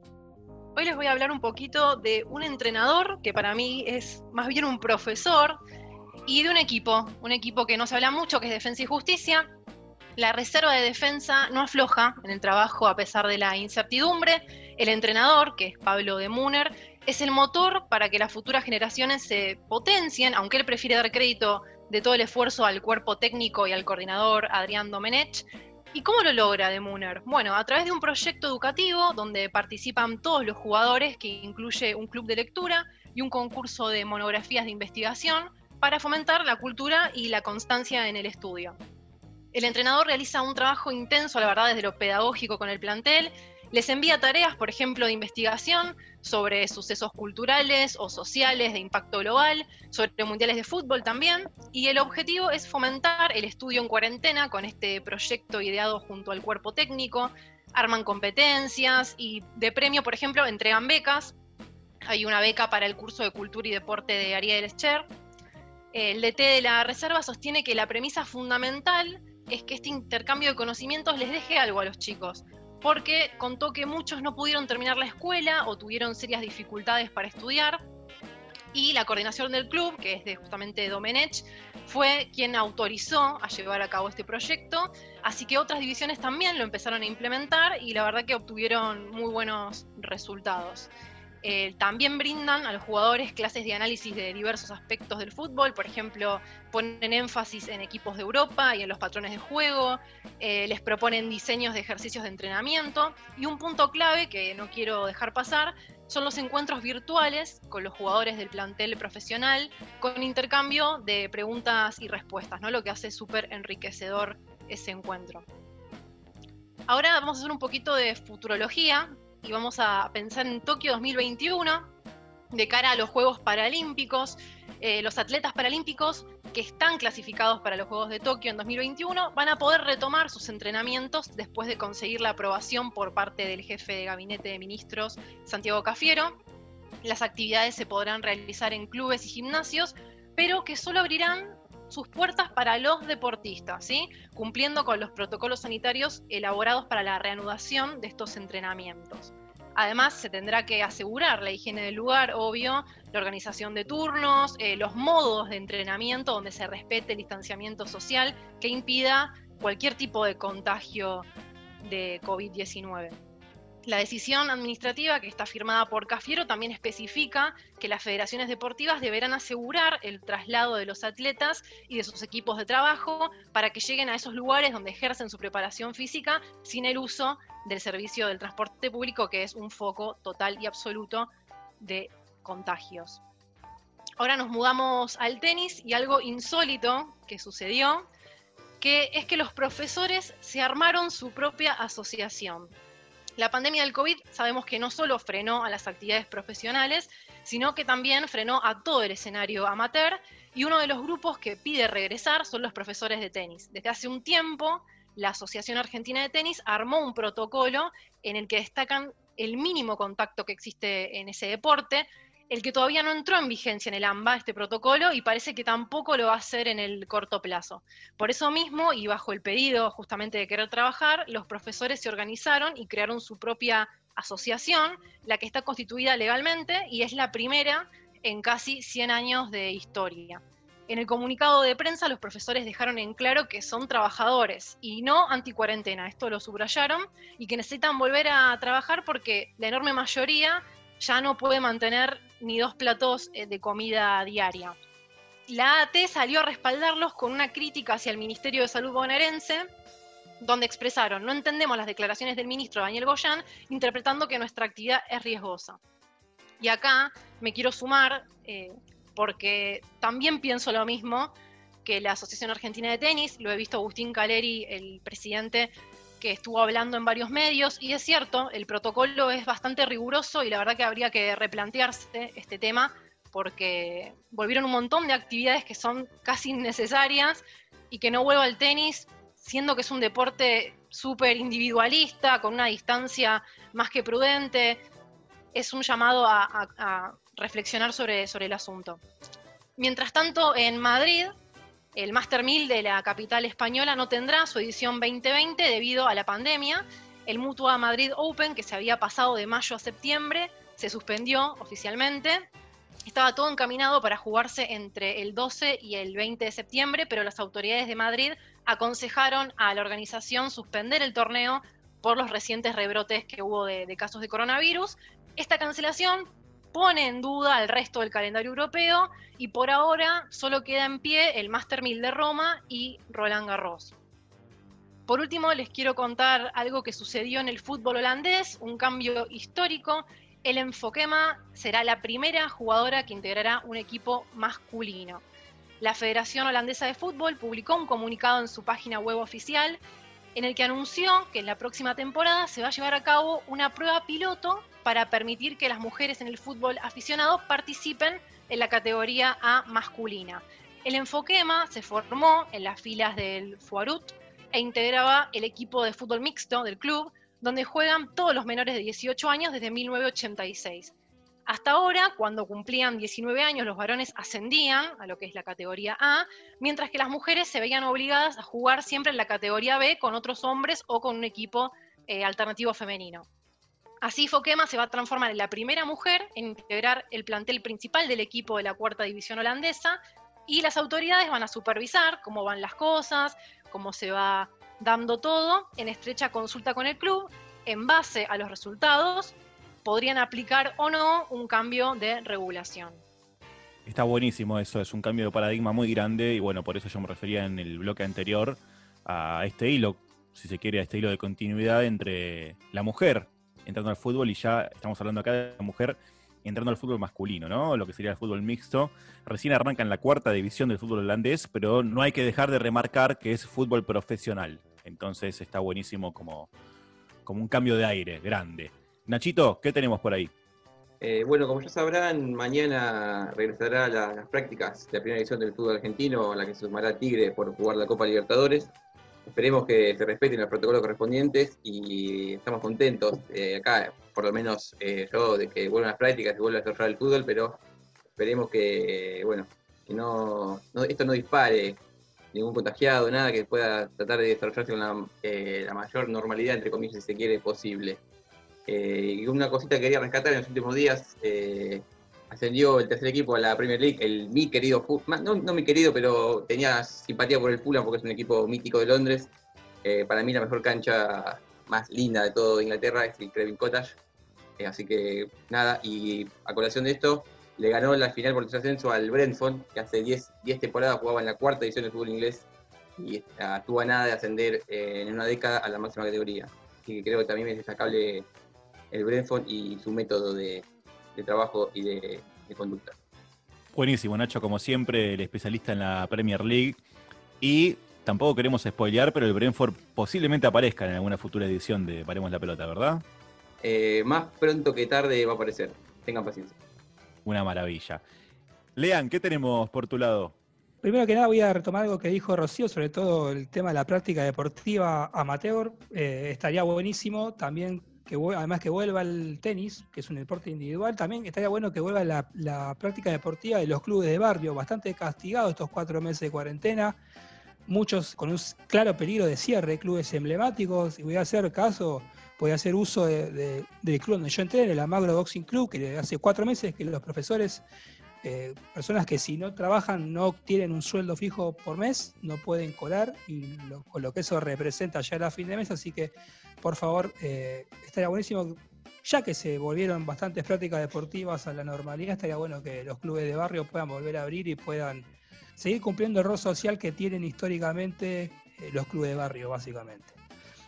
Hoy les voy a hablar un poquito de un entrenador que para mí es más bien un profesor y de un equipo, un equipo que no se habla mucho, que es Defensa y Justicia. La reserva de defensa no afloja en el trabajo a pesar de la incertidumbre. El entrenador, que es Pablo de Muner, es el motor para que las futuras generaciones se potencien, aunque él prefiere dar crédito de todo el esfuerzo al cuerpo técnico y al coordinador Adrián Domenech. ¿Y cómo lo logra de Muner? Bueno, a través de un proyecto educativo donde participan todos los jugadores, que incluye un club de lectura y un concurso de monografías de investigación para fomentar la cultura y la constancia en el estudio. El entrenador realiza un trabajo intenso, la verdad, desde lo pedagógico con el plantel. Les envía tareas, por ejemplo, de investigación sobre sucesos culturales o sociales de impacto global, sobre mundiales de fútbol también, y el objetivo es fomentar el estudio en cuarentena con este proyecto ideado junto al cuerpo técnico, arman competencias y de premio, por ejemplo, entregan becas. Hay una beca para el curso de Cultura y Deporte de Ariel Escher. El DT de la Reserva sostiene que la premisa fundamental es que este intercambio de conocimientos les deje algo a los chicos, porque contó que muchos no pudieron terminar la escuela o tuvieron serias dificultades para estudiar. Y la coordinación del club, que es de justamente Domenech, fue quien autorizó a llevar a cabo este proyecto. Así que otras divisiones también lo empezaron a implementar y la verdad que obtuvieron muy buenos resultados. Eh, también brindan a los jugadores clases de análisis de diversos aspectos del fútbol, por ejemplo, ponen énfasis en equipos de Europa y en los patrones de juego, eh, les proponen diseños de ejercicios de entrenamiento y un punto clave que no quiero dejar pasar son los encuentros virtuales con los jugadores del plantel profesional con intercambio de preguntas y respuestas, ¿no? lo que hace súper enriquecedor ese encuentro. Ahora vamos a hacer un poquito de futurología, y vamos a pensar en Tokio 2021 de cara a los Juegos Paralímpicos. Eh, los atletas paralímpicos que están clasificados para los Juegos de Tokio en 2021 van a poder retomar sus entrenamientos después de conseguir la aprobación por parte del jefe de gabinete de ministros, Santiago Cafiero. Las actividades se podrán realizar en clubes y gimnasios, pero que solo abrirán sus puertas para los deportistas, ¿sí? cumpliendo con los protocolos sanitarios elaborados para la reanudación de estos entrenamientos. Además, se tendrá que asegurar la higiene del lugar, obvio, la organización de turnos, eh, los modos de entrenamiento donde se respete el distanciamiento social que impida cualquier tipo de contagio de COVID-19. La decisión administrativa que está firmada por Cafiero también especifica que las federaciones deportivas deberán asegurar el traslado de los atletas y de sus equipos de trabajo para que lleguen a esos lugares donde ejercen su preparación física sin el uso del servicio del transporte público, que es un foco total y absoluto de contagios. Ahora nos mudamos al tenis y algo insólito que sucedió, que es que los profesores se armaron su propia asociación. La pandemia del COVID sabemos que no solo frenó a las actividades profesionales, sino que también frenó a todo el escenario amateur y uno de los grupos que pide regresar son los profesores de tenis. Desde hace un tiempo, la Asociación Argentina de Tenis armó un protocolo en el que destacan el mínimo contacto que existe en ese deporte, el que todavía no entró en vigencia en el AMBA, este protocolo, y parece que tampoco lo va a hacer en el corto plazo. Por eso mismo, y bajo el pedido justamente de querer trabajar, los profesores se organizaron y crearon su propia asociación, la que está constituida legalmente y es la primera en casi 100 años de historia. En el comunicado de prensa los profesores dejaron en claro que son trabajadores y no anticuarentena, esto lo subrayaron, y que necesitan volver a trabajar porque la enorme mayoría ya no puede mantener ni dos platos eh, de comida diaria. La AT salió a respaldarlos con una crítica hacia el Ministerio de Salud bonaerense, donde expresaron, no entendemos las declaraciones del ministro Daniel Goyán, interpretando que nuestra actividad es riesgosa. Y acá me quiero sumar, eh, porque también pienso lo mismo que la Asociación Argentina de Tenis, lo he visto Agustín Caleri, el presidente, que estuvo hablando en varios medios y es cierto, el protocolo es bastante riguroso y la verdad que habría que replantearse este tema porque volvieron un montón de actividades que son casi innecesarias y que no vuelva al tenis, siendo que es un deporte súper individualista, con una distancia más que prudente, es un llamado a, a- reflexionar sobre, sobre el asunto. Mientras tanto, en Madrid, el Master 1000 de la capital española no tendrá su edición 2020 debido a la pandemia. El Mutua Madrid Open, que se había pasado de mayo a septiembre, se suspendió oficialmente. Estaba todo encaminado para jugarse entre el 12 y el 20 de septiembre, pero las autoridades de Madrid aconsejaron a la organización suspender el torneo por los recientes rebrotes que hubo de, de casos de coronavirus. Esta cancelación pone en duda el resto del calendario europeo y por ahora solo queda en pie el Master 1000 de Roma y Roland Garros. Por último, les quiero contar algo que sucedió en el fútbol holandés, un cambio histórico. Ellen Fokema será la primera jugadora que integrará un equipo masculino. La Federación Holandesa de Fútbol publicó un comunicado en su página web oficial en el que anunció que en la próxima temporada se va a llevar a cabo una prueba piloto para permitir que las mujeres en el fútbol aficionado participen en la categoría A masculina. El Enfoquema se formó en las filas del Fuarut e integraba el equipo de fútbol mixto del club, donde juegan todos los menores de 18 años desde 1986. Hasta ahora, cuando cumplían 19 años, los varones ascendían a lo que es la categoría A, mientras que las mujeres se veían obligadas a jugar siempre en la categoría B con otros hombres o con un equipo eh, alternativo femenino. Así Fokema se va a transformar en la primera mujer en integrar el plantel principal del equipo de la cuarta división holandesa y las autoridades van a supervisar cómo van las cosas, cómo se va dando todo en estrecha consulta con el club. En base a los resultados, podrían aplicar o no un cambio de regulación. Está buenísimo eso, es un cambio de paradigma muy grande y bueno, por eso yo me refería en el bloque anterior a este hilo, si se quiere, a este hilo de continuidad entre la mujer entrando al fútbol y ya estamos hablando acá de la mujer entrando al fútbol masculino, ¿no? Lo que sería el fútbol mixto. Recién arranca en la cuarta división del fútbol holandés, pero no hay que dejar de remarcar que es fútbol profesional. Entonces está buenísimo como, como un cambio de aire grande. Nachito, ¿qué tenemos por ahí? Eh, bueno, como ya sabrán, mañana regresará la- las prácticas de la primera edición del fútbol argentino, a la que se sumará Tigre por jugar la Copa Libertadores. Esperemos que se respeten los protocolos correspondientes y estamos contentos eh, acá, por lo menos eh, yo, de que vuelvan las prácticas y vuelva a cerrar el fútbol, pero esperemos que, bueno, que no, esto no dispare ningún contagiado, nada, que pueda tratar de desarrollarse con la, eh, mayor normalidad, entre comillas, si se quiere, posible. Y una cosita que quería rescatar en los últimos días, ascendió el tercer equipo a la Premier League, el mi querido, Fu- ma- no, mi querido, pero tenía simpatía por el Fulham porque es un equipo mítico de Londres. Eh, para mí la mejor cancha más linda de todo Inglaterra es el Craven Cottage. Eh, así que nada, y a colación de esto, le ganó la final por el ascenso al Brentford, que hace 10, 10 temporadas jugaba en la cuarta edición del fútbol inglés y a nada de ascender eh, en una década a la máxima categoría. Así que creo que también es destacable el Brentford y su método de, de trabajo y de, de conducta. Buenísimo, Nacho, como siempre, el especialista en la Premier League. Y tampoco queremos spoilear, pero el Brentford posiblemente aparezca en alguna futura edición de Paremos la Pelota, ¿verdad? Eh, más pronto que tarde va a aparecer. Tengan paciencia. Una maravilla. Lean, ¿qué tenemos por tu lado? Primero que nada voy a retomar algo que dijo Rocío, sobre todo el tema de la práctica deportiva amateur. Eh, estaría buenísimo también que además que vuelva el tenis, que es un deporte individual, también estaría bueno que vuelva la, práctica deportiva de los clubes de barrio, bastante castigados estos cuatro meses de cuarentena, muchos con un claro peligro de cierre, clubes emblemáticos, y voy a hacer caso, voy a hacer uso de- del club donde yo entré, el Amagro Boxing Club, que hace cuatro meses que los profesores eh, personas que si no trabajan no tienen un sueldo fijo por mes, no pueden colar, y lo, con lo que eso representa ya a fin de mes, así que por favor, eh, estaría buenísimo, ya que se volvieron bastantes prácticas deportivas a la normalidad, estaría bueno que los clubes de barrio puedan volver a abrir y puedan seguir cumpliendo el rol social que tienen históricamente eh, los clubes de barrio, básicamente.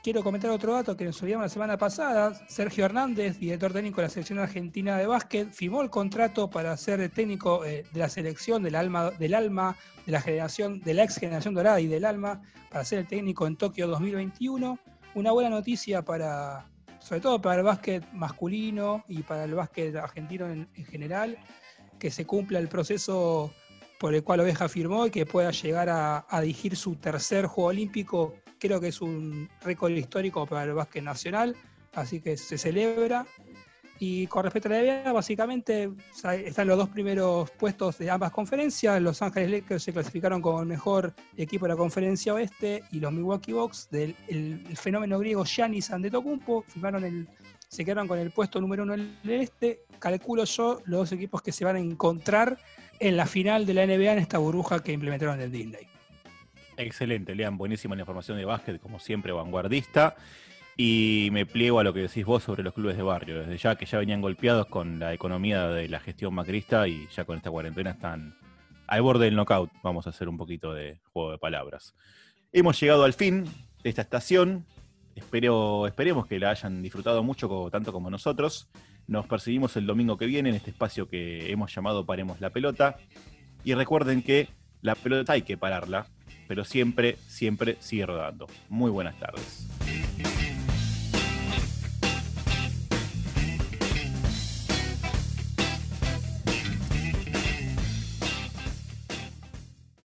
Quiero comentar otro dato que nos olvidamos la semana pasada. Sergio Hernández, director técnico de la selección argentina de básquet, firmó el contrato para ser el técnico eh, de la selección del alma, de la generación, de la ex generación dorada y del alma, para ser el técnico en Tokio 2021. una buena noticia para, sobre todo para el básquet masculino y para el básquet argentino en, en general, que se cumpla el proceso por el cual Oveja firmó y que pueda llegar a dirigir su tercer Juego Olímpico. Creo que es un récord histórico para el básquet nacional, así que se celebra. Y con respecto a la NBA, básicamente están los dos primeros puestos de ambas conferencias. Los Ángeles Lakers se clasificaron como el mejor equipo de la conferencia oeste y los Milwaukee Bucks del el, el fenómeno griego Giannis Antetokounmpo firmaron el, se quedaron con el puesto número uno del este. Calculo yo los dos equipos que se van a encontrar en la final de la NBA en esta burbuja que implementaron en Disney. Excelente, Lean, buenísima la información de básquet, como siempre, vanguardista. Y me pliego a lo que decís vos sobre los clubes de barrio, desde ya que ya venían golpeados con la economía de la gestión macrista y ya con esta cuarentena están al borde del knockout. Vamos a hacer un poquito de juego de palabras. Hemos llegado al fin de esta estación. Espero, esperemos que la hayan disfrutado mucho, tanto como nosotros. Nos percibimos el domingo que viene en este espacio que hemos llamado Paremos la Pelota. Y recuerden que la pelota hay que pararla, pero siempre, siempre sigue rodando. Muy buenas tardes.